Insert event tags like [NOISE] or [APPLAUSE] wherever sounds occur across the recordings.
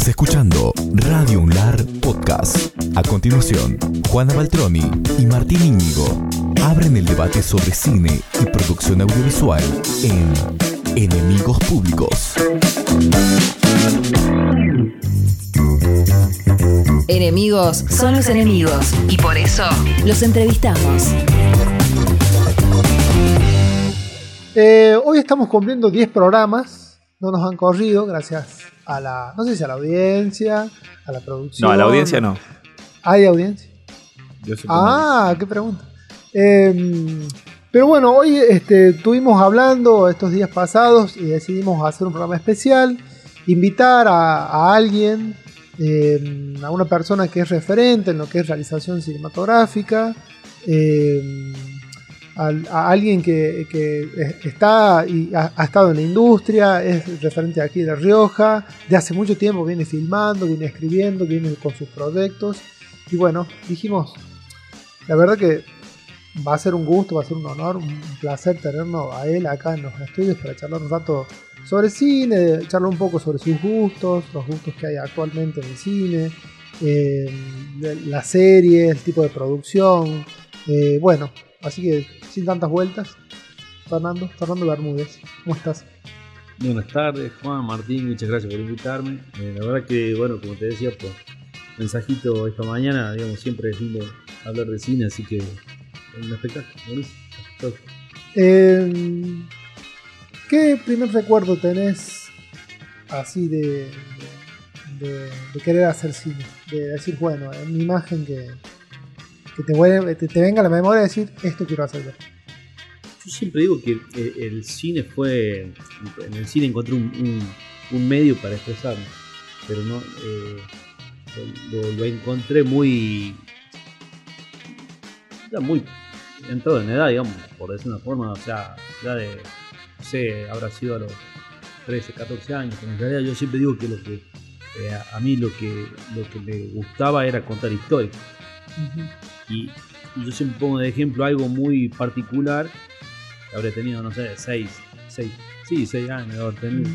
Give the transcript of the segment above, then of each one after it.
Estás escuchando Radio Unlar Podcast. A continuación, Juana Baltroni y Martín Íñigo abren el debate sobre cine y producción audiovisual en Enemigos Públicos. Enemigos son los enemigos y por eso los entrevistamos. Eh, hoy estamos cumpliendo 10 programas, no nos han corrido gracias a la, no sé si a la audiencia, a la producción. No, a la audiencia no. ¿Hay audiencia? Yo supongo. Ah, qué pregunta. Eh, pero bueno, hoy este, estuvimos hablando estos días pasados y decidimos hacer un programa especial, invitar a, a alguien, eh, a una persona que es referente en lo que es realización cinematográfica, eh, a, alguien que, que es- está y ha, estado en la industria, es referente aquí de La Rioja, de hace mucho tiempo viene filmando, viene escribiendo, viene con sus proyectos. Y bueno, dijimos, la verdad que va a ser un gusto, va a ser un honor, un placer tenerlo a él acá en los estudios para charlar un rato sobre cine, charlar un poco sobre sus gustos, los gustos que hay actualmente en el cine, eh, la serie, el tipo de producción. eh, bueno, así que sin tantas vueltas, Fernando, Fernando Bermúdez, ¿cómo estás? Buenas tardes, Juan, Martín, muchas gracias por invitarme. Eh, la verdad que, bueno, como te decía, por mensajito esta mañana, digamos, siempre es lindo hablar de cine, así que es un espectáculo, buenísimo. Eh, ¿Qué primer recuerdo tenés así de, de, de querer hacer cine? De decir, bueno, en mi imagen que, que te, vuelve- te, te venga a la memoria decir, esto quiero hacer yo. Siempre digo que eh, el cine fue. En el cine encontré un, un- un medio para expresarme, pero no. eh, lo, encontré muy. Ya muy entrado en edad, digamos, por decir una forma, o sea, ya de. No sé, habrá sido a los 13, 14 años, pero en realidad yo siempre digo que lo que. eh, a- a mí lo que, lo que me gustaba era contar historias. Y, y yo siempre pongo de ejemplo algo muy particular. que Habré tenido, no sé, 6, 6, sí, 6 años de haber tenido.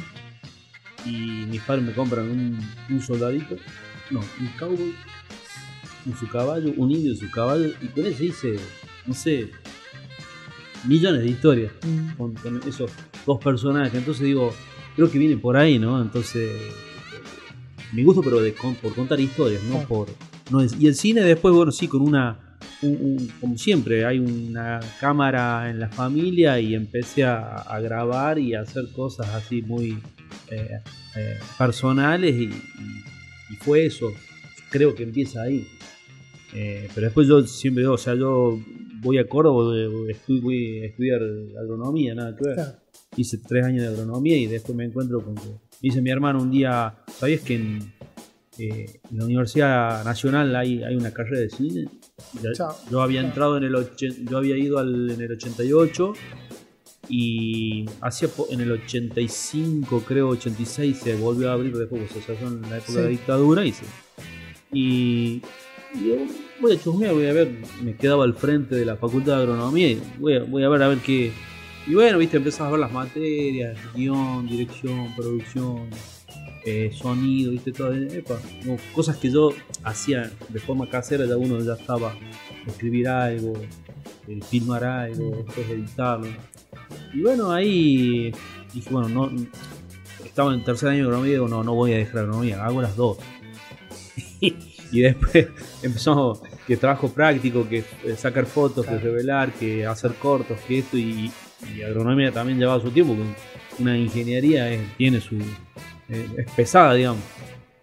Y mis padres me compran un, un soldadito, no, un cowboy, con su caballo, un indio y su caballo, y con eso hice, no sé, millones de historias Mm. con, con esos dos personajes. Entonces digo, creo que viene por ahí, ¿no? Entonces, mi gusto, pero de, con- por contar historias, ¿no? Por, no es- y el cine después, bueno, sí, con una, un- un- como siempre, hay una cámara en la familia y empecé a, a grabar y a hacer cosas así muy eh, eh, personales y, y- y fue eso. Creo que empieza ahí. Eh, pero después yo siempre digo, o sea, yo voy a Córdoba, voy, a estudiar agronomía, nada que ver. Claro. Hice tres años de agronomía y después me encuentro con que dice mi hermano un día, ¿sabías que en, eh, en la Universidad Nacional hay, hay una carrera de cine? Yo había entrado en el yo había ido al- en el 88 y hacía po- en el 85, creo 86 se volvió a abrir después, o sea, son en la época de la dictadura y se, y, y digo, voy a chusmear, voy a ver, me quedaba al frente de la facultad de agronomía y voy a, voy a ver a ver qué. Y bueno, viste, empezás a ver las materias, guion, dirección, producción, eh, sonido, viste, todo. epa, cosas que yo hacía de forma casera, ya uno ya estaba escribir algo, eh, filmar algo, después editarlo. Y bueno, ahí dije, bueno, no, estaba en tercer año de agronomía y digo, no, no voy a dejar agronomía, hago las dos. [LAUGHS] y después [LAUGHS] empezó que trabajo práctico, que eh, sacar fotos, que revelar, que hacer cortos, que esto, y, y agronomía también llevaba su tiempo, una ingeniería es- tiene su... eh, es pesada, digamos.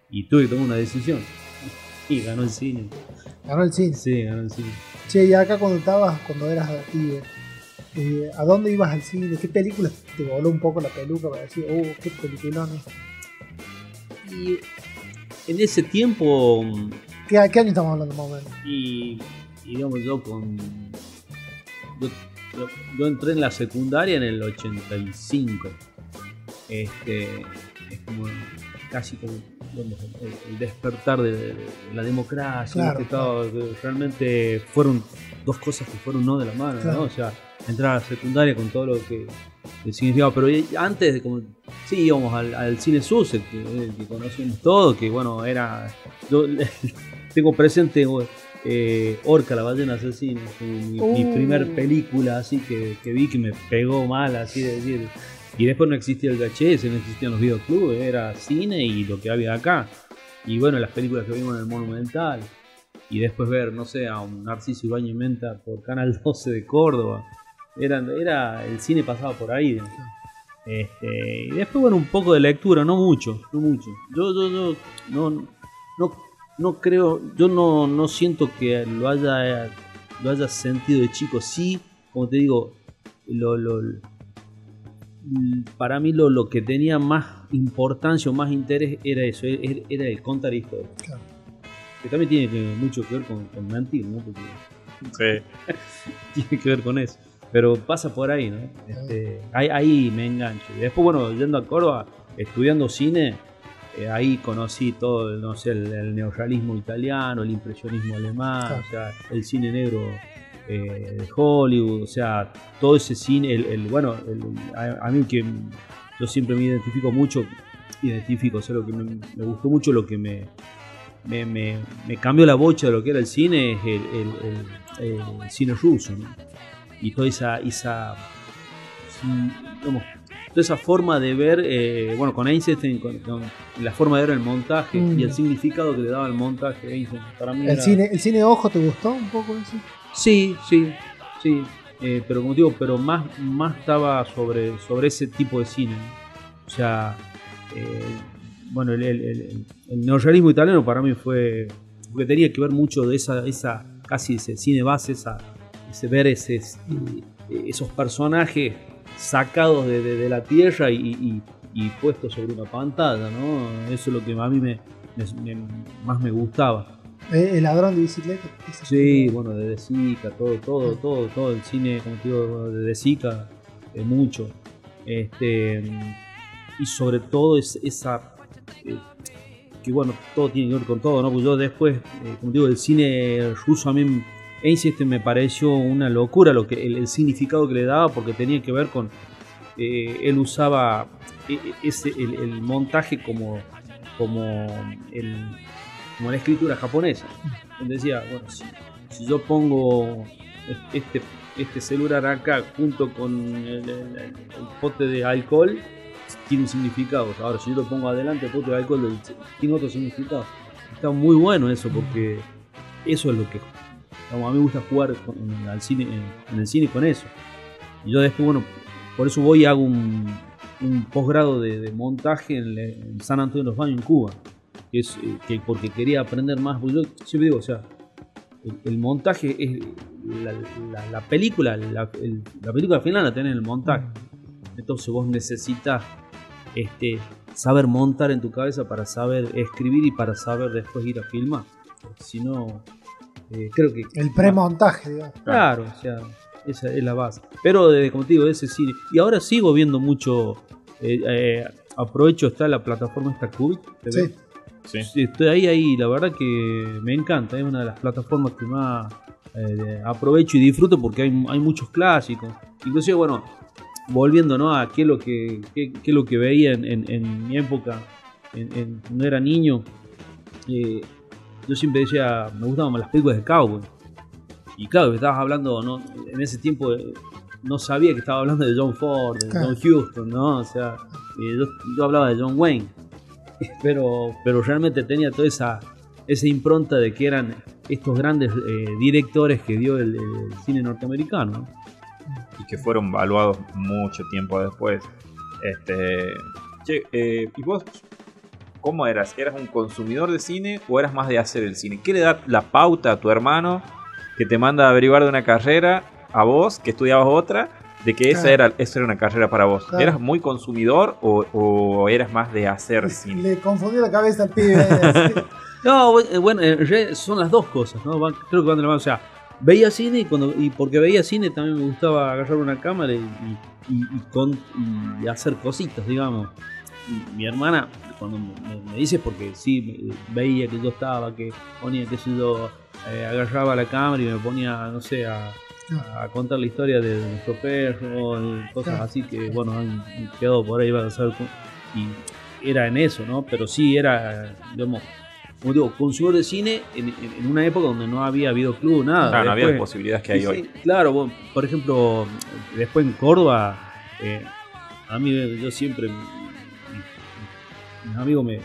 Y tuve que tomar una decisión. Y ganó el cine. Ganó el cine. Sí, ganó el cine. Che, y acá cuando estabas, cuando eras pibe, eh, ¿a dónde ibas al cine? ¿Qué películas te voló un poco la peluca para decir, uh, qué peliculón Y en ese tiempo ¿Qué, ¿Qué año estamos hablando más o menos? y, y digamos yo con yo, yo- yo entré en la secundaria en el 85 este es como casi como digamos, el, el despertar de, de la democracia realmente fueron dos cosas que fueron no de la mano Claro. ¿no? o sea entrar a la secundaria con todo lo que el significado. Pero antes, como, sí, íbamos al, al cine Sussex, que, que conocemos todos, que bueno, era. Yo [LAUGHS] tengo presente eh, Orca, la ballena asesina, mi, mi Uh. primer película así que, que vi que me pegó mal, así de decir. Y después no existía el VHS, no existían los videoclubes, era cine y lo que había acá. Y bueno, las películas que vimos en el Monumental. Y después ver, no sé, a un Narciso Ibañez y Menta por Canal [LAUGHS] 12 de Córdoba. Era, era el cine pasaba por ahí. Este, y después, bueno, un poco de lectura, no mucho, no mucho. Yo, yo, yo no, no, no creo, yo no, no siento que lo haya, lo haya sentido de chico. Sí, como te digo, lo, lo, para mí lo, lo que tenía más importancia o más interés era eso, era, era el contar historias. Claro. Que también tiene que- mucho que ver con, con mentir, ¿no? Porque Sí. [LAUGHS] tiene que ver con eso. Pero pasa por ahí, ¿no? Este, ahí, ahí me engancho. Y después, bueno, yendo a Córdoba, estudiando cine, eh, ahí conocí todo, no sé, el, el neorrealismo italiano, el impresionismo alemán, Claro. o sea, el cine negro eh, de Hollywood, o sea, todo ese cine, el, el- bueno, el- a, a mí que yo siempre me identifico mucho, identifico, o sea, lo que me, me gustó mucho, lo que me, me, me- me cambió la bocha de lo que era el cine es el, cine ruso, ¿no? Y toda esa, esa digamos, toda esa forma de ver, eh, bueno, con Einstein, con, con la forma de ver el montaje Mm. y el significado que le daba el montaje Einstein, para mí ¿El era- cine, ¿El cine ojo te gustó un poco eso? Sí, sí, sí. Eh, pero como digo, pero más, más estaba sobre, sobre ese tipo de cine. O sea, eh, bueno, el, el, neorrealismo italiano para mí fue. porque tenía que ver mucho de esa, esa casi ese cine base, esa, ese ver ese, eh, esos personajes sacados de, de- la tierra y, y- puestos sobre una pantalla, ¿no? Eso es lo que a mí me- más me gustaba. Eh, El ladrón de bicicleta. Sí, bueno, de Sica, todo, todo, todo, todo el cine, como te digo, de De Sica, eh, mucho. Este, y sobre todo es, esa, eh, que bueno, todo tiene que ver con todo, ¿no? Pues yo después, eh, como te digo, el cine ruso a mí, Einstein me pareció una locura lo que el, el significado que le daba, porque tenía que ver con, él usaba ese, el, el montaje como, como, el, como la escritura japonesa. Él decía, bueno, si, si yo pongo este, este celular acá junto con el, el- el pote de alcohol, tiene un significado. Ahora, si yo lo pongo adelante, el pote de alcohol tiene otro significado. Está muy bueno eso, porque eso es lo que. como a mí me gusta jugar con- en, al cine, en, en el cine con eso. Y yo después, bueno, por eso voy y hago un, un posgrado de, de montaje en, en San Antonio de los Baños, en Cuba. Es, eh, que porque quería aprender más. Yo siempre digo, o sea, el, el montaje es la, la- la película, la, el- la película final la tenés en el montaje. Entonces vos necesitas este, saber montar en tu cabeza para saber escribir y para saber después ir a filmar. Si no, eh, creo que... El premontaje, digamos. Claro, o sea, esa es la base. Pero, de, como te digo, ese cine. Y ahora sigo viendo mucho. eh, eh, aprovecho, está la plataforma esta Cubit. TV. Sí. Sí. Estoy ahí, ahí, la verdad que me encanta, es una de las plataformas que más eh, aprovecho y disfruto porque hay, hay muchos clásicos. Inclusive, bueno, volviendo ¿no? a qué es lo que, qué, qué es lo que veía en, en- en mi época, en, en- cuando era niño, eh, yo siempre decía, me gustaban más las películas de cowboy. Y claro, que estabas hablando, ¿no? en ese tiempo eh, no sabía que estaba hablando de John Ford, de Claro. John Huston, ¿no? O sea, eh, yo, yo hablaba de John Wayne pero, pero realmente tenía toda esa, esa impronta de que eran estos grandes eh, directores que dio el, cine norteamericano. ¿no? y que fueron valuados mucho tiempo después. Este, che, eh, ¿y vos cómo eras? ¿Eras un consumidor de cine o eras más de hacer el cine? ¿Qué le da la pauta a tu hermano que te manda a averiguar de una carrera a vos, que estudiabas otra, de que esa, Claro. era, esa era una carrera para vos? Claro. ¿Eras muy consumidor o, o eras más de hacer cine? Le confundió la cabeza al pibe. así. [LAUGHS] No, bu- eh, bueno, en realidad son las dos cosas, ¿no? Van- creo que van de la mano. O sea, veía cine y, cuando, y porque veía cine también me gustaba agarrar una cámara y, y- y- y con- y hacer cositas, digamos. Y mi hermana, cuando me, dice, porque sí, me- veía que yo estaba, que ponía, que sé yo, eh, agarraba la cámara y me ponía, no sé, a, a contar la historia de nuestro perro, cosas así que, bueno, han quedado por ahí, van a saber. Y era en eso, ¿no? Pero sí era, digamos, como digo, consumidor de cine en, una época donde no había videoclub, nada. Claro, no había Después- las posibilidades que hay Sí, hoy. claro, por ejemplo, después en Córdoba, eh, a mí yo siempre, mi- mi- mis amigos me,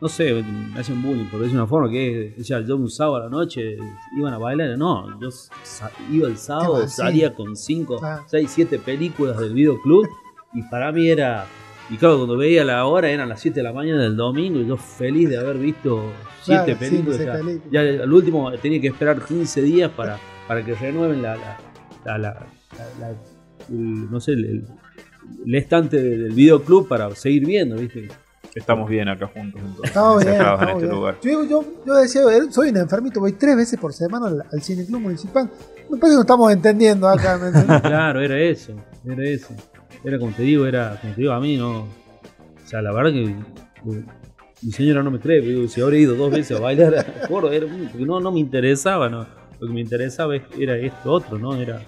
no sé, me hacen bullying por decir una forma, que decía, yo un sábado a la noche iban a bailar, no, yo iba el sábado, salía con 5, Claro. 6, 7 películas del videoclub y para mí era... Y claro, cuando veía la hora eran las 7 de la mañana del domingo y yo feliz de haber visto 7 Claro, películas. sí, ya- seis películas. ya al último tenía que esperar 15 días para, para que renueven la, la, la- la- la- la- el- no sé, el, el- estante de- del videoclub para seguir viendo, ¿viste? Estamos bien acá juntos. entonces, Estamos bien, en este bien. lugar. Yo, yo, yo decía, eh, soy un enfermito, voy tres veces por semana al, al cineclub municipal. Me parece que no estamos entendiendo acá. ¿me entendés? [LAUGHS] Claro, era eso, era eso. Era como te digo, era como te digo a mí, ¿no? O sea, la verdad que mi señora no me cree, pero si habré ido dos veces a bailar a [LAUGHS] era, porque no, no me interesaba, ¿no? Lo que me interesaba es- era esto otro, ¿no? Era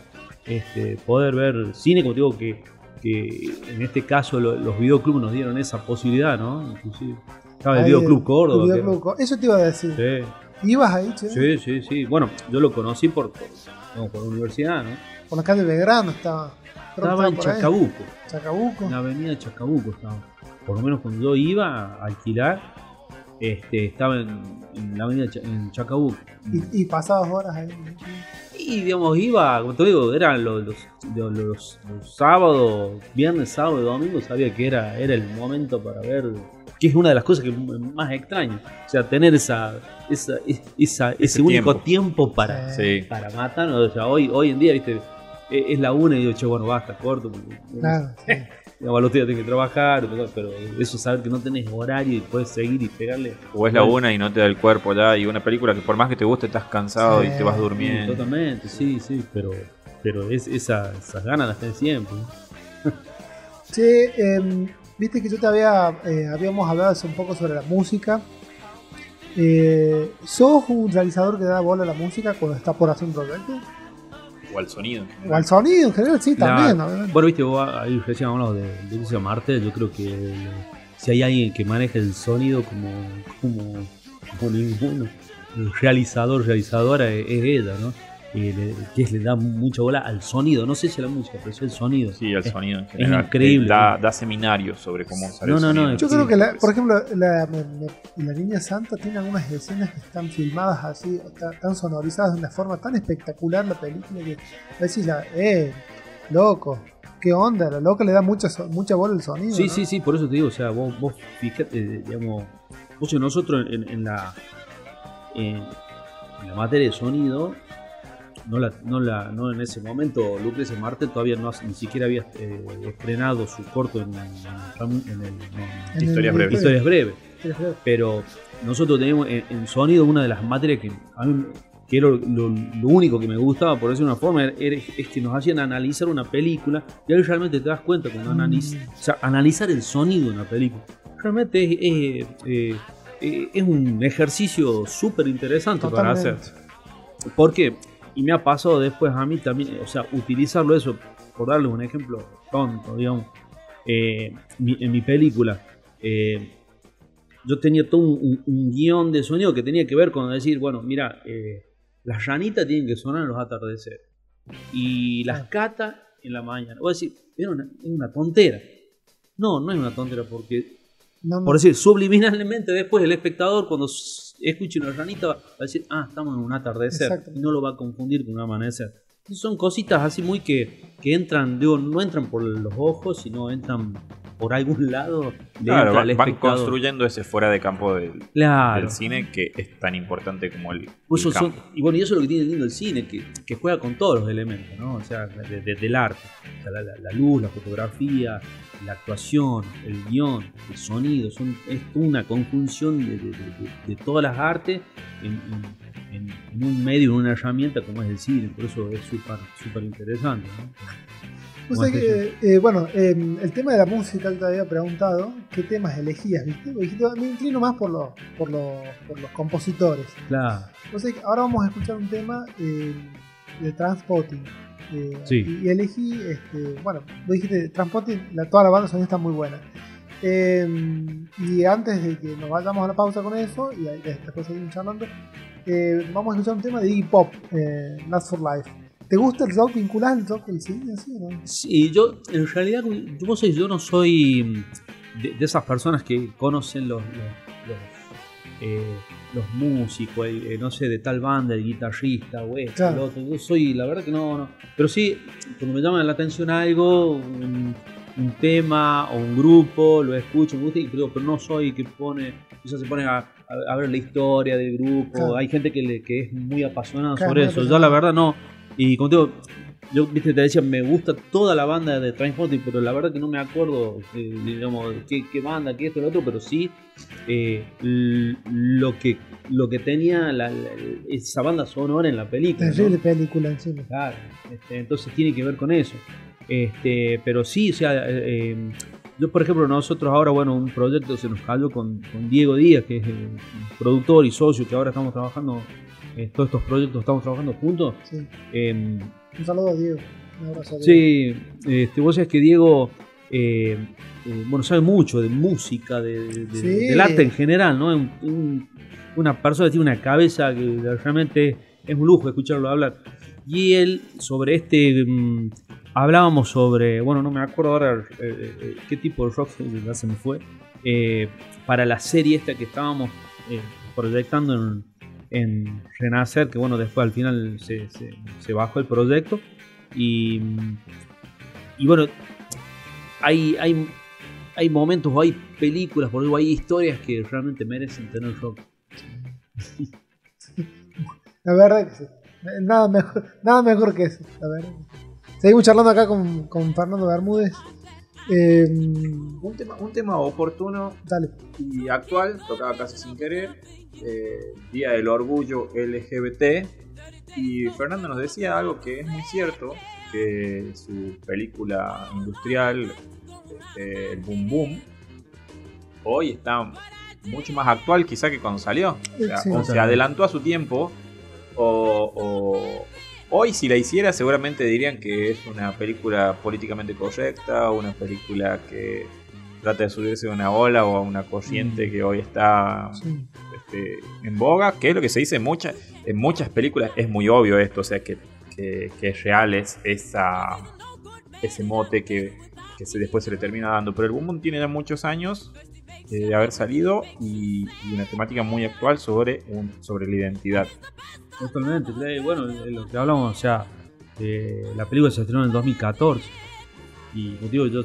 este, poder ver cine, como te digo, que, que en este caso lo- los videoclubs nos dieron esa posibilidad, ¿no? Inclusive. Estaba el videoclub Córdoba. el videoclub. Eso te iba a decir. Sí, ¿Ibas ahí, che? sí, sí, sí. Bueno, yo lo conocí por, por, no, por la universidad, ¿no? Por la calle Belgrano estaba. Estaba en ahí. Chacabuco. Chacabuco. En la avenida Chacabuco estaba. Por lo menos cuando yo iba a alquilar, este, estaba en, en la avenida Cha- en Chacabuco. Y, y pasabas horas ahí. Y digamos, iba, como te digo, eran los, los, los, los- los sábados, viernes, sábado y domingo, sabía que era, era el momento para ver, que es una de las cosas que más extraño. O sea, tener esa, esa, esa- ese, Ese único tiempo. tiempo para, Sí. para matar. O sea, hoy, hoy en día, viste, es es la una y digo, che, bueno, basta, corto. porque- Claro, sí. Digamos, al otro día tenés que trabajar, pero- eso saber que no tenés horario y puedes seguir y pegarle. O es la una y no te da el cuerpo ya. Y una película que por más que te guste estás cansado Sí. y te vas Sí, durmiendo. totalmente, sí, sí, pero, pero es, esa- esas ganas las tenés siempre. [LAUGHS] Che, em, viste que yo te había, eh, habíamos hablado hace un poco sobre la música. Eh, ¿Sos un realizador que da bola a la música cuando está por hacer un proyecto? O al sonido. O al sonido en general, sí, también. Bueno, viste, vos ahí recién hablamos de, de Lucia Marte, yo creo que si hay alguien que maneja el sonido como, como, como ninguno, el realizador, realizadora es, es ella, ¿no? Eh, le- que es- le da mucha bola al sonido, no sé si a la música, pero sí al sonido. Sí, el Es- sonido en general. increíble. Da, da seminarios sobre cómo usar No, el no, no. Yo creo que, la- por ejemplo, la, la Niña Santa tiene algunas escenas que están filmadas así, ta- tan sonorizadas de una forma tan espectacular la película que decís ya, eh, loco, qué onda, la loca le da mucha, so- mucha bola al sonido. Sí, ¿no? sí, sí, por eso te digo, o sea, vos, vos fíjate, eh, digamos, vos y nosotros en, en la en, en la materia de sonido, no la, no la, no en ese momento, Lucrecia Marte todavía no ni siquiera había eh, estrenado su corto en, en, en el en En el- Historias breves. Historias breves, pero nosotros tenemos en, en sonido una de las materias que a mí que era lo, lo único que me gustaba, por decir una forma, era- era- es que nos hacían analizar una película y ahí realmente te das cuenta cuando Mm. analizas, o sea, analizar el sonido de una película. Realmente es, es, eh, eh, es un ejercicio súper interesante para hacer. Totalmente. Porque, y me ha pasado después a mí también, o sea, utilizarlo eso, por darle un ejemplo tonto, digamos, eh, mi- en mi película, eh, yo tenía todo un, un- un guion de sonido que tenía que ver con decir, bueno, mira, eh, las ranitas tienen que sonar en los atardeceres y las catas en la mañana. Voy a decir, es una, es una tontera. No, no es una tontera porque No, no. por decir, subliminalmente después el espectador cuando escuche una ranita va a decir, ah, estamos en un atardecer. Exacto. Y no lo va a confundir con un amanecer. Son cositas así muy que, que entran, digo, no entran por los ojos, sino entran por algún lado. Claro, van, van construyendo ese fuera de campo del, Claro. del cine que es tan importante como el, Pues el son- y bueno, y eso es lo que tiene lindo el cine, que, que juega con todos los elementos, ¿no? O sea, de- de- del arte. O sea, la, la- la luz, la fotografía, la actuación, el guion, el sonido, son, es una conjunción de, de- de- de todas las artes en, en- en- en un medio, en una herramienta como es el cine. Por eso es súper súper interesante, ¿no? Sabés es que, eh, bueno, eh, el tema de la música te había preguntado, ¿qué temas elegías? ¿viste? Dijiste, me inclino más por los, por los, por los compositores. Claro. Vos sabés que ahora vamos a escuchar un tema eh, de Transpotting. Eh, Sí. y, y elegí, este, bueno, vos dijiste Transpotting, la, toda la banda sonora está muy buena. Eh, y antes de que nos vayamos a la pausa con eso, y después seguimos charlando, eh, vamos a escuchar un tema de Iggy Pop, eh, Last for Life. ¿Te gusta el rock? ¿Vinculás el rock al cine? ¿Sí no? Sí, yo en realidad, yo, vos sabés, yo no soy mm, de, de esas personas que conocen los, los, los, eh, los músicos, el, eh, no sé, de tal banda, el guitarrista o esto, Claro. lo otro. Yo soy, la verdad que no, no. Pero sí, cuando me llama la atención algo, un, un tema o un grupo, lo escucho, me gusta, y- pero, pero no soy que pone, quizás se pone a ver la historia del grupo. Claro. Hay gente que, le, que es muy apasionada Claro, sobre eso. Yo la verdad no. Y como te digo, yo viste, te decía, me gusta toda la banda de Transporting, pero la verdad que no me acuerdo, eh, digamos, qué, qué banda, qué esto, lo otro, pero sí eh, lo que lo que tenía la- la- esa banda sonora en la película. ¿no? Terrible película encima. Claro, este, entonces tiene que ver con eso. Este, pero sí, o sea, eh, yo por ejemplo, nosotros ahora, bueno, un proyecto se nos cayó con, con Diego Díaz, que es el productor y socio, que ahora estamos trabajando, eh, todos estos proyectos estamos trabajando juntos. Sí. Eh, Un saludo a Diego. Un abrazo a Diego. Sí, este, vos sabés que Diego, eh, eh, bueno, sabe mucho de música, de, de- Sí. del arte en general, ¿no? Un- un- una persona que tiene una cabeza que realmente es un lujo escucharlo hablar. Y él, sobre este, mm, hablábamos sobre, bueno, no me acuerdo ahora eh, eh, qué tipo de rock se me fue, eh, para la serie esta que estábamos eh, proyectando en, en Renacer, que bueno, después al final se, se- bajó el proyecto. Y, y bueno, hay, hay, hay momentos o hay películas, por ejemplo, hay historias que realmente merecen tener rock. [LAUGHS] La verdad que sí. Nada mejor, nada mejor que eso. Seguimos charlando acá con, con Fernando Bermúdez. Eh, Un tema, un tema oportuno dale. y actual, tocaba casi sin querer, eh, Día del Orgullo LGBT. Y Fernando nos decía algo que es muy cierto, que su película industrial, este, el Boom Boom, hoy está mucho más actual quizá que cuando salió. O sea, Sí. o se adelantó a su tiempo, o, o- hoy si la hiciera seguramente dirían que es una película políticamente correcta, una película que trata de subirse a una ola o a una corriente que hoy está Sí. este, en boga, que es lo que se dice en muchas, en muchas películas, es muy obvio esto, o sea que, que- que es real es esa, ese mote que, que se, después se le termina dando. Pero el Boom Boom tiene ya muchos años eh, de haber salido y, y una temática muy actual sobre, un- sobre la identidad. Totalmente. Bueno, lo que hablamos, o sea, eh, la película se estrenó en el 2014. Y digo, yo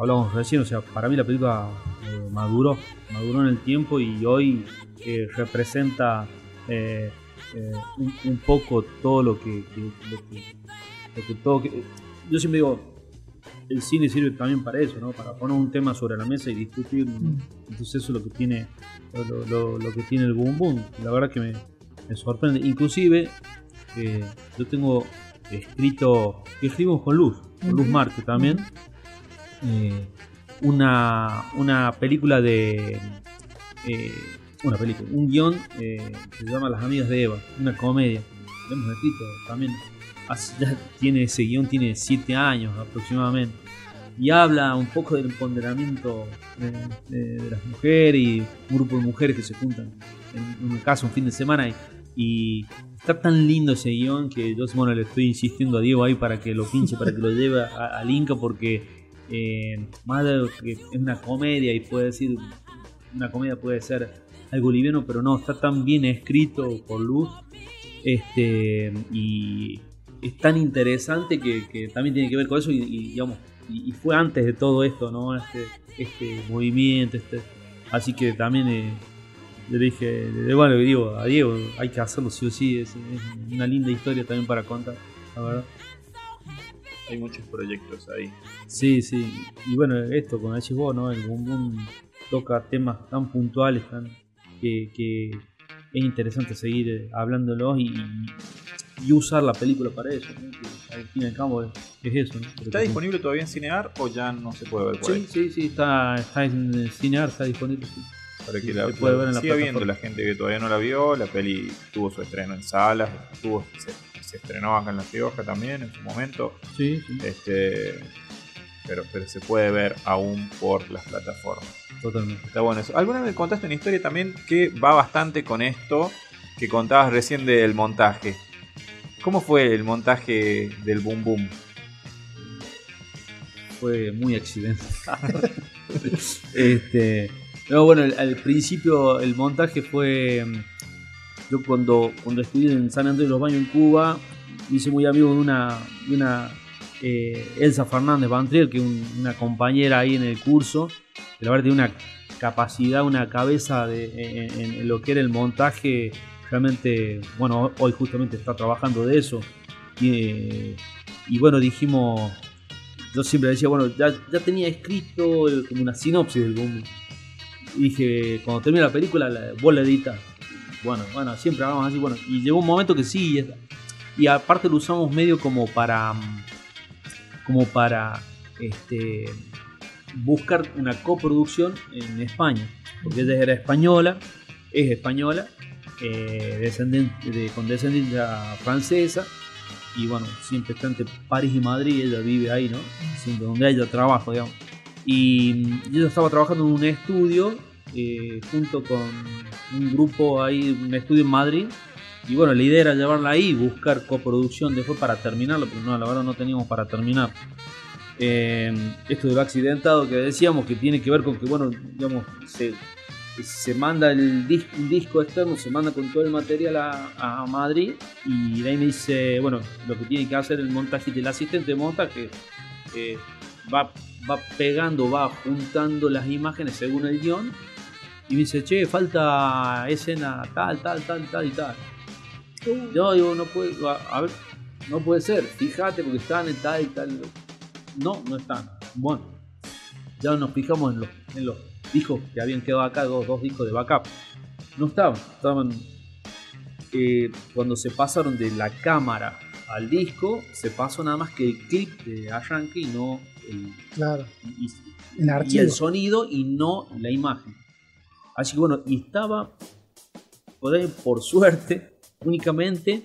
hablábamos recién, o sea, para mí la película eh, maduró, maduró en el tiempo y hoy eh, representa eh, eh, un, un poco todo lo que, que- lo que- lo que todo que- yo siempre digo, el cine sirve también para eso, ¿no? Para poner un tema sobre la mesa y discutir. Entonces eso es lo que tiene, lo, lo- lo que tiene el boom boom. La verdad que me, me sorprende. Inclusive, eh, yo tengo escrito, que escribimos con Luz, con Luz Ujú. Marte también, eh, una, una película de... eh, una película, un guion eh, que se llama Las Amigas de Eva, una comedia. Lo hemos escrito también. hace- ya tiene ese guion, tiene siete años aproximadamente. Y habla un poco del empoderamiento de, de- de las mujeres y un grupo de mujeres que se juntan en una casa un fin de semana. Y, y está tan lindo ese guion que yo bueno, le estoy insistiendo a Diego ahí para que lo pinche, para que lo lleve a- al Inca, porque eh, más de que es una comedia y puede decir, una comedia puede ser algo liviano, pero no, está tan bien escrito por Luz este y es tan interesante que, también tiene que ver con eso y, y, digamos y, y fue antes de todo esto no este este movimiento este así que también eh, le dije bueno digo a Diego hay que hacerlo sí o sí es, es una linda historia también para contar la verdad Hay muchos proyectos ahí. Sí, sí. Y bueno, esto, decís vos, ¿no? El Boom Boom toca temas tan puntuales, tan que, que es interesante seguir eh, hablándolos y, y usar la película para eso, ¿no? Que al fin y al cabo es, es eso, ¿no? ¿Está disponible todavía en Cinear o ya no se puede ver por Sí, ahí? sí, sí, está, está en Cinear, está disponible. sí. Para que la, se puede ver en la siga viendo la gente que todavía no la vio. La peli tuvo su estreno en salas, tuvo, se, se estrenó acá en La Rioja también en su momento. Sí, sí, Este, pero, pero se puede ver aún por las plataformas. totalmente. Está bueno eso. Alguna vez contaste una historia también que va bastante con esto que contabas recién del montaje. ¿Cómo fue el montaje del Boom Boom? Fue muy accidental. [LAUGHS] este, no, bueno, al, principio el montaje fue. mm, Yo cuando, cuando estudié en San Andrés de los Baños en Cuba, me hice muy amigo de una, de una eh, Elsa Fernández Bantrier, que es un- una compañera ahí en el curso, que la verdad tiene una capacidad, una cabeza de, en, lo que era el montaje. Realmente, bueno, hoy justamente está trabajando de eso. Y, y bueno, dijimos, yo siempre decía, bueno, ya, ya tenía escrito como una sinopsis del boom. Y dije, cuando termine la película, la, vos la editas. Bueno, bueno, siempre hablamos así, bueno. Y llegó un momento que sí, y, aparte lo usamos medio como para. como para. Este. buscar una coproducción en España. Porque ella era española, es española, eh, descendente de, con descendencia francesa. Y bueno, siempre está entre París y Madrid, ella vive ahí, ¿no? Donde ella trabaja, digamos. Y, y ella estaba trabajando en un estudio eh, junto con un grupo ahí, un estudio en Madrid. Y bueno, la idea era llevarla ahí buscar coproducción después para terminarlo, pero no, la verdad no teníamos para terminar. Eh, esto de lo accidentado que decíamos que tiene que ver con que, bueno, digamos, se, se manda el un disco externo, se manda con todo el material a, Madrid y de ahí me dice, bueno, lo que tiene que hacer el montaje, el asistente de montaje va, va pegando, va juntando las imágenes según el guion y me dice, che, falta escena tal, tal, tal, tal y tal. Yo digo, no puede, a, a ver, no puede ser, fíjate porque están en tal y tal. No, no están. Bueno, ya nos fijamos en los, en los discos que habían quedado acá, dos, dos discos de backup. No estaban, estaban. eh, cuando se pasaron de la cámara al disco, se pasó nada más que el clip de arranque y no el, Claro. y, El y archivo. el sonido y no la imagen. Así que bueno, y estaba, por, suerte, únicamente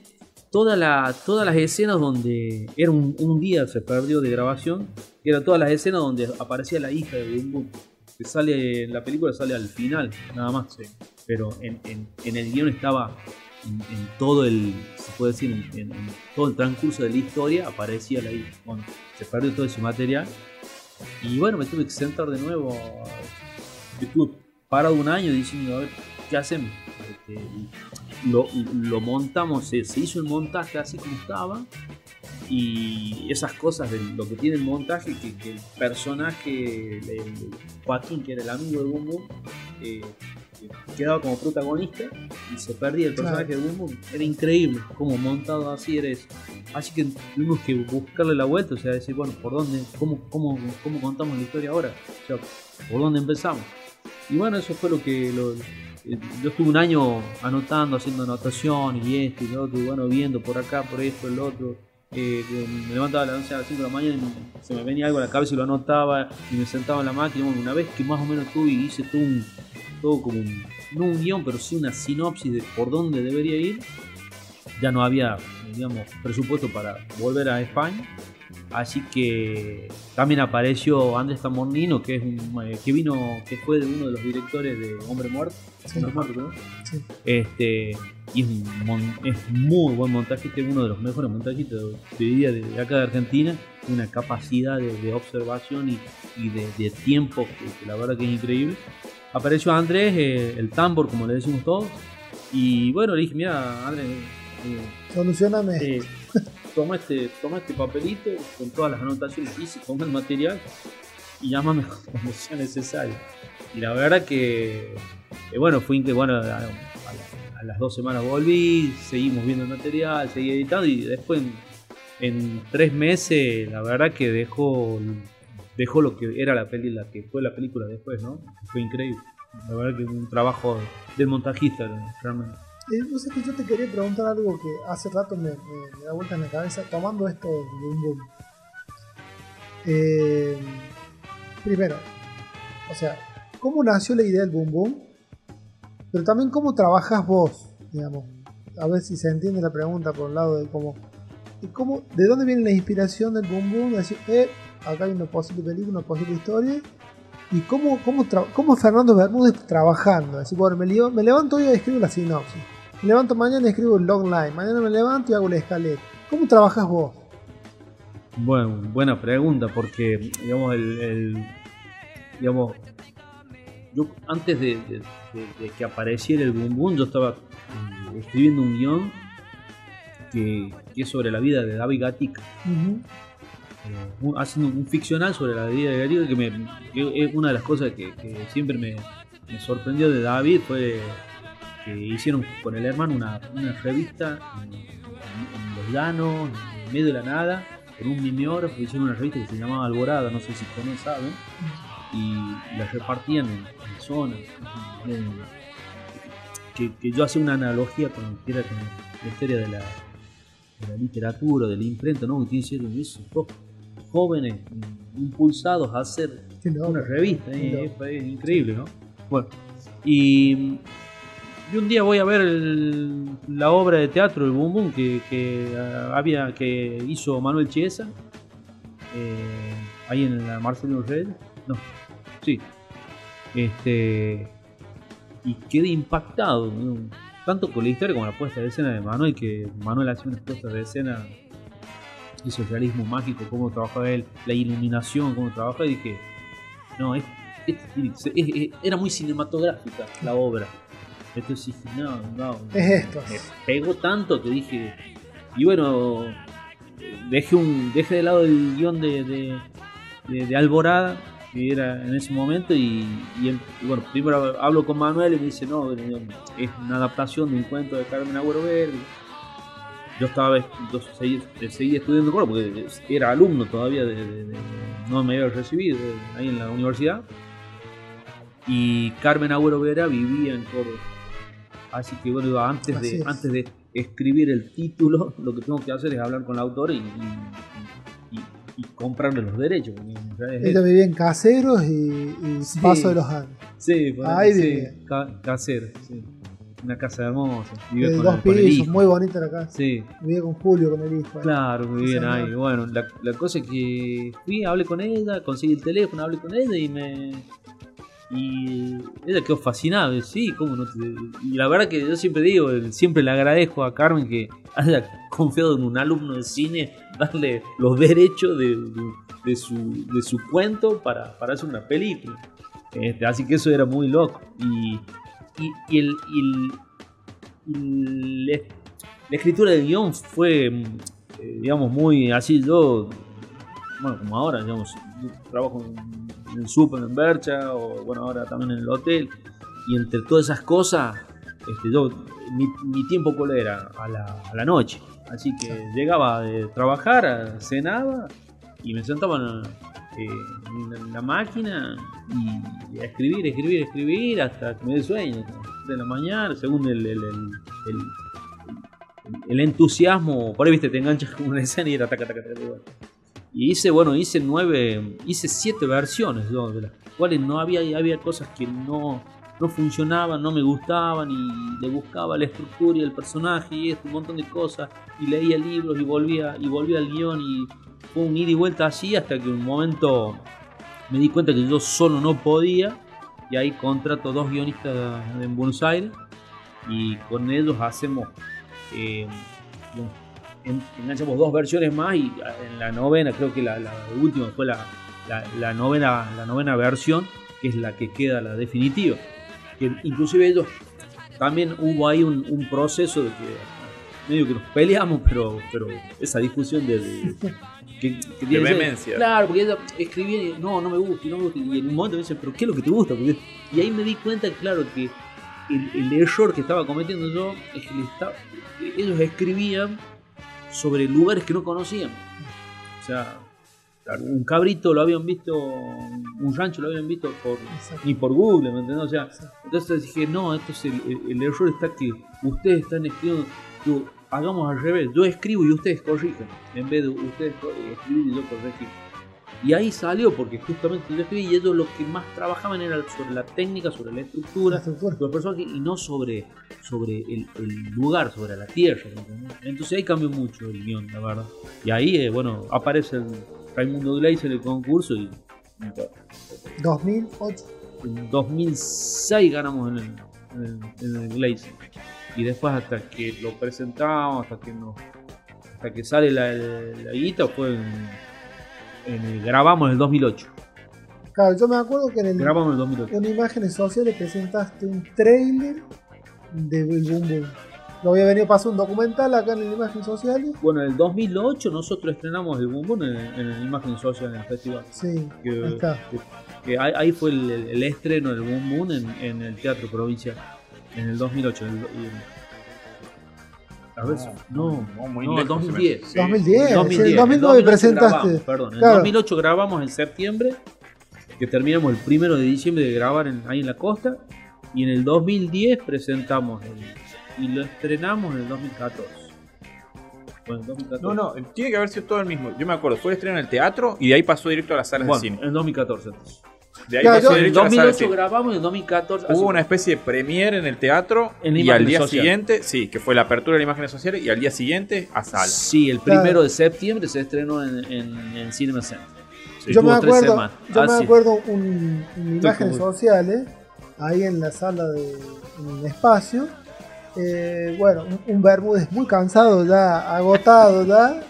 toda la, todas las escenas donde era un, un día se perdió de grabación, era todas las escenas donde aparecía la hija de Boom Boom, que sale en la película sale al final, nada más. Pero en, en- en el guion estaba en, todo el, se puede decir, en, todo el transcurso de la historia aparecía la. Bueno, se perdió todo ese material. Y bueno, me tuve que sentar de nuevo. Estuve parado un año diciendo, a ver, ¿qué hacemos? Este, lo, lo montamos, se, se hizo el montaje así como estaba. Y esas cosas de lo que tiene el montaje, que, que el personaje, el- el Joaquín, que era el amigo de eh, quedaba como protagonista y se perdía el personaje de Boom Boom. Era increíble, como montado así era eso. Así que tuvimos que buscarle la vuelta, o sea, decir, bueno, ¿por dónde, cómo, cómo, cómo contamos la historia ahora? O sea, ¿por dónde empezamos? Y bueno, eso fue lo que lo- eh, yo estuve un año anotando, haciendo anotaciones y esto y lo otro, y bueno, viendo por acá, por esto, el otro. Eh, me levantaba a las 11 a las 5 de la mañana y se me venía algo a la cabeza y lo anotaba y me sentaba en la máquina. Bueno, una vez que más o menos tuve y hice todo, un, todo como un, no un guion, pero sí una sinopsis de por dónde debería ir, ya no había, digamos, presupuesto para volver a España. Así que también apareció Andrés Tamornino, que es un, eh, que vino, que fue de uno de los directores de Hombre Muerto. Sí. Hombre Muerto, ¿no? Sí. Este, y es, un es muy buen montajista, es uno de los mejores montajistas te diría, de, de acá de Argentina. Una capacidad de, de observación y, y de, de tiempo que, que la verdad que es increíble. Apareció Andrés, eh, el tambor, como le decimos todos. Y bueno, le dije, mira, Andrés, eh, Solucioname. eh, [LAUGHS] toma, este, toma este papelito con todas las anotaciones que hice, toma el material y llámame [LAUGHS] cuando sea necesario. Y la verdad que, eh, bueno, fue increíble. Bueno, a, a las dos semanas volví, seguimos viendo el material, seguí editando y después en, en tres meses, la verdad que dejó, dejó lo que era la peli, la que fue la película después, ¿no? Fue increíble. La verdad que un trabajo del montajista realmente. Eh, vos sabés que yo te quería preguntar algo que hace rato me, da vuelta en la cabeza, tomando esto del boom boom. Eh, primero, o sea, ¿cómo nació la idea del boom boom? Pero también cómo trabajas vos, digamos. A ver si se entiende la pregunta por un lado de cómo, ¿Y cómo, ¿De dónde viene la inspiración del boom boom? Eh, acá hay una posible película, una posible historia. ¿Y cómo, cómo, cómo Fernando Bermúdez trabajando? Decir, bueno, me, levanto hoy y escribo la sinopsis. Me levanto mañana y escribo el long line. Mañana me levanto y hago la escaleta. ¿Cómo trabajas vos? Bueno, buena pregunta, porque digamos el, el- digamos yo antes de, de- de- de que apareciera el boom boom, yo estaba eh, escribiendo un guion que, que es sobre la vida de David Gatica, un- haciendo un ficcional sobre la vida de Gatica que, me, que es una de las cosas que, que siempre me, sorprendió de David fue que hicieron con el hermano una, una revista en, los llanos, en medio de la nada, con un mimeógrafo, hicieron una revista que se llamaba Alborada, no sé si ustedes saben, y la repartían en, en zonas. que, que yo hacía una analogía con que era con la historia de la, literatura, de la imprenta, ¿no? Que hicieron eso, dos jóvenes impulsados a hacer una revista, eh, es, increíble, ¿no? Bueno, y, y un día voy a ver el- la obra de teatro, el Boom Boom, que, que, ah, había, que hizo Manuel Chiesa, eh, ahí en la Marcelino Red, no, sí, este, y quedé impactado, tanto con la historia como la puesta de escena de Manuel, que Manuel hacía unas puestas de escena, hizo el realismo mágico, cómo trabajaba él, la iluminación, cómo trabajaba, y dije, no, es, es- es- es- era muy cinematográfica la obra. Entonces dije, no, no. Es esto. Me pegó tanto que dije. Y bueno, dejé, un, dejé de lado el guion de, de, de- de Alborada, que era en ese momento, y, y él- y bueno, primero hablo con Manuel y me dice, no, es una adaptación de un cuento de Carmen Agüero Verde. Yo estaba, yo seguí, seguí estudiando Córdoba porque era alumno todavía, de, de- de- no me había recibido ahí en la universidad. Y Carmen Agüero Vera vivía en Córdoba. Así que bueno, antes Así de, es. antes de escribir el título, lo que tengo que hacer es hablar con el autor y, y- y- y comprarle los derechos. es Ella vivía en caseros y, y Sí. paso de los años. Sí, Ahí sí, vivía. ca- casero, sí. Una casa hermosa. Vivía De con, dos el, con el pisos, hijo. muy bonita la casa. Sí, Vivía con Julio, con el hijo. ahí. claro, muy bien ahí. Bueno, la, la cosa es que fui, hablé con ella, conseguí el teléfono, hablé con ella y me. Y ella quedó fascinada. Sí, cómo no te- Y la verdad que yo siempre digo, siempre le agradezco a Carmen que haya confiado en un alumno de cine, darle los derechos de, de- de su, de su cuento para, para hacer una película. Este, así que eso era muy loco. Y, y, y el, y el- y la, escritura del guion fue, mm, eh, digamos, muy así. Yo, bueno, como ahora, digamos, trabajo en el súper en Bercha, o bueno, ahora también en el hotel. Y entre todas esas cosas, este, yo, mi, mi tiempo cuál era a la, a la noche. Así que llegaba de trabajar, cenaba y me sentaba en, eh, en la- máquina y a escribir, escribir, escribir hasta que me dé sueño. De la mañana, según el, el, el- el- el entusiasmo, por ahí viste, te enganchas con una escena y era taca, taca, taca. Y hice, bueno, hice nueve, hice siete versiones, yo, de las cuales no había, había cosas que no, no funcionaban, no me gustaban y le buscaba la estructura y el personaje y esto, un montón de cosas y leía libros y volvía y volvía al guion y fue un ida y vuelta así hasta que un momento me di cuenta que yo solo no podía y ahí contrato dos guionistas en Buenos Aires y con ellos hacemos eh, en- enganchamos dos versiones más y en la novena creo que la, la última fue la, la- la novena la novena versión que es la que queda la definitiva. Que inclusive ellos también hubo ahí un, un proceso de que medio que nos peleamos pero pero esa discusión de, de- que, que tiene que ser- vehemencia. claro porque ella escribía y no no me gusta y no me gusta y en un momento me dice pero qué es lo que te gusta Porque- y ahí me di cuenta claro que el, el error que estaba cometiendo yo es que estaba- ellos escribían sobre lugares que no conocían. O sea, un cabrito lo habían visto, un rancho lo habían visto por, Exacto. ni por Google, ¿me entendés? O sea, entonces dije, no, entonces el, el- el error está que ustedes están escribiendo, digo, hagamos al revés, yo escribo y ustedes corrigen, en vez de ustedes co- escribir y yo corregir. Y ahí salió, porque justamente yo escribí y ellos lo que más trabajaban era sobre la técnica, sobre la estructura, sobre el personaje y no sobre, sobre el, el lugar, sobre la tierra. Entonces ahí cambió mucho el guion, la verdad. Y ahí, eh, bueno, aparece el Raimundo Gleis en el concurso y 2008. en 2006 ganamos en el, en el, en el Glaze. Y después hasta que lo presentamos, hasta que nos, hasta que sale la, la guita fue en, en el- grabamos en el 2008. Claro, yo me acuerdo que en, el, Grabamos en el 2008. en imágenes sociales presentaste un trailer de Boom Boom. Lo había venido pasando un documental acá en imágenes sociales. Bueno, en el 2008 nosotros estrenamos el Boom Boom en, en el Imagen Social en el festival. Sí, Que, ahí está. que- que ahí, ahí fue el, el- el estreno del Boom Boom en, en el Teatro Provincial. En el 2008. el- y- a ver, no, no, muy no, lejos se me- 2010. sí. 2010. En en 2009 presentaste. grabamos, perdón, en Claro. 2008 grabamos en septiembre, que terminamos el primero de diciembre de grabar en- ahí en la costa, y en el 2010 presentamos el- y lo estrenamos en el 2014. Bueno, en 2014. No, no, tiene que haber sido todo el mismo. Yo me acuerdo, fue el estreno en el teatro y de ahí pasó directo a las salas Bueno, de cine. en 2014. entonces. De ahí Claro, pasó yo- En directo a las salas de 2008 cine. grabamos y en 2014. Hubo una especie de premiere en el teatro En y Imágenes al día Sociales. siguiente, sí, que fue la apertura de las imágenes sociales y al día siguiente a sala. Sí, el Claro. primero de septiembre se estrenó en, en, en Cinema Center. Sí, yo me acuerdo, yo Ah, me sí. acuerdo un, un imágenes sociales ahí en la sala de en el espacio. Eh, bueno, un, un Bermúdez muy cansado ya, agotado ya.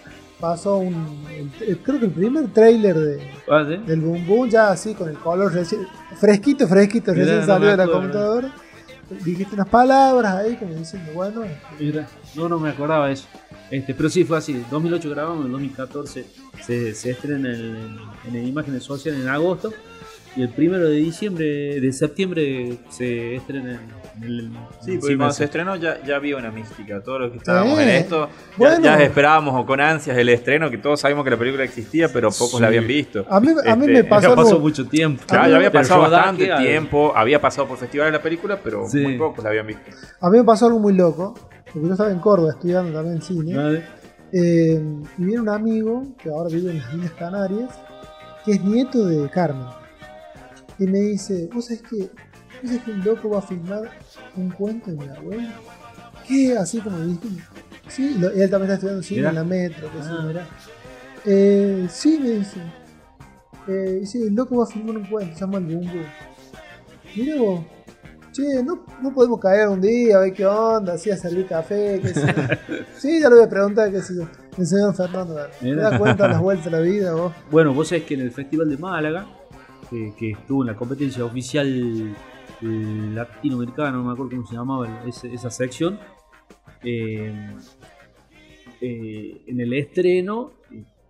Pasó un, el- el- creo que el primer trailer de, Ah, ¿sí? del Boom Boom, ya así con el color reci- fresquito, fresquito, Mirá, recién no salió de la computadora. Dijiste unas palabras ahí como diciendo, bueno, Mira, no, no me acordaba eso. Este, pero sí fue así. 2008 grabamos, en 2014 se, se estrena en, en, en Imágenes Sociales en agosto. Y el primero de diciembre, de septiembre se estrena en el. Sí, porque cuando se estrenó ya, ya había una mística. Todos los que estábamos en esto, ya, Bueno. ya esperábamos o con ansias el estreno, que todos sabíamos que la película existía, pero pocos Sí. la habían visto. a mí, a mí Este, me Ya pasó pasó algo, mucho tiempo. Claro, ya había pasado bastante tiempo, había pasado por festivales la película, pero Sí. muy pocos la habían visto. a mí me pasó algo muy loco, porque yo estaba en Córdoba estudiando también cine. ¿Vale? Eh, y viene un amigo que ahora vive en las Islas Canarias, que es nieto de Carmen. Y me dice, ¿vos sabés que, vos sabés que un loco va a filmar un cuento de mi abuelo? ¿Qué? Así como dije. Sí, lo- él también está estudiando cine en la metro, que sí, Ah. mirá. Eh, sí, me dice. Eh, dice, el loco va a filmar un cuento, se llama El Bumbo. Mirá vos. Che, ¿no, no podemos caer un día a ver qué onda, así a servir café, qué sé yo. [LAUGHS] Sí, ya lo voy a preguntar, qué sé yo. El señor Fernando, ¿te das cuenta de las vueltas de la vida vos? Bueno, vos sabés que en el Festival de Málaga, que, que estuvo en la competencia oficial latinoamericana, no me acuerdo cómo se llamaba esa sección, eh, eh, en el estreno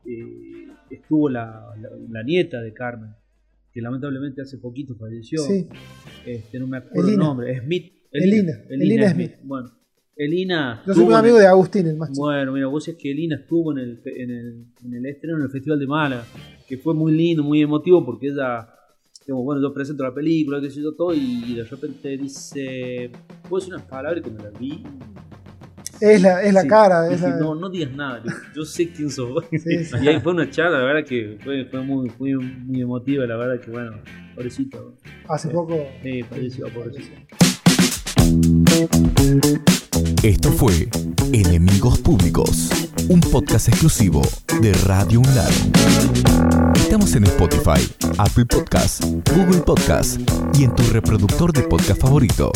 eh, estuvo la, la- la nieta de Carmen, que lamentablemente hace poquito falleció. Sí, Este, no me acuerdo Elina. el nombre, Smith. Elina, Elina Smith. Bueno, Elina. yo soy un amigo el- de Agustín, el más bueno, mira, vos es que Elina estuvo en el, en, el, en el estreno en el Festival de Málaga, que fue muy lindo, muy emotivo, porque ella, digamos, bueno, yo presento la película, qué sé yo, todo, y de repente dice, puedo decir unas palabras y cuando la vi... Es la, es la sí, cara, es dije, la- no, no digas nada, yo, yo sé quién sos. Sí, [LAUGHS] sí. Y ahí fue una charla, la verdad que fue, fue muy, muy, muy emotiva, la verdad que, bueno, pobrecito, hace poco. sí, falleció, pobrecito. Esto fue Enemigos Públicos, un podcast exclusivo de Radio UNLAR. Estamos en Spotify, Apple Podcasts, Google Podcasts y en tu reproductor de podcast favorito.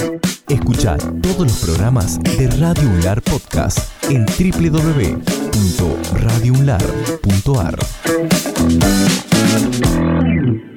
Escucha todos los programas de Radio UNLAR Podcast en www.radiounlar.ar.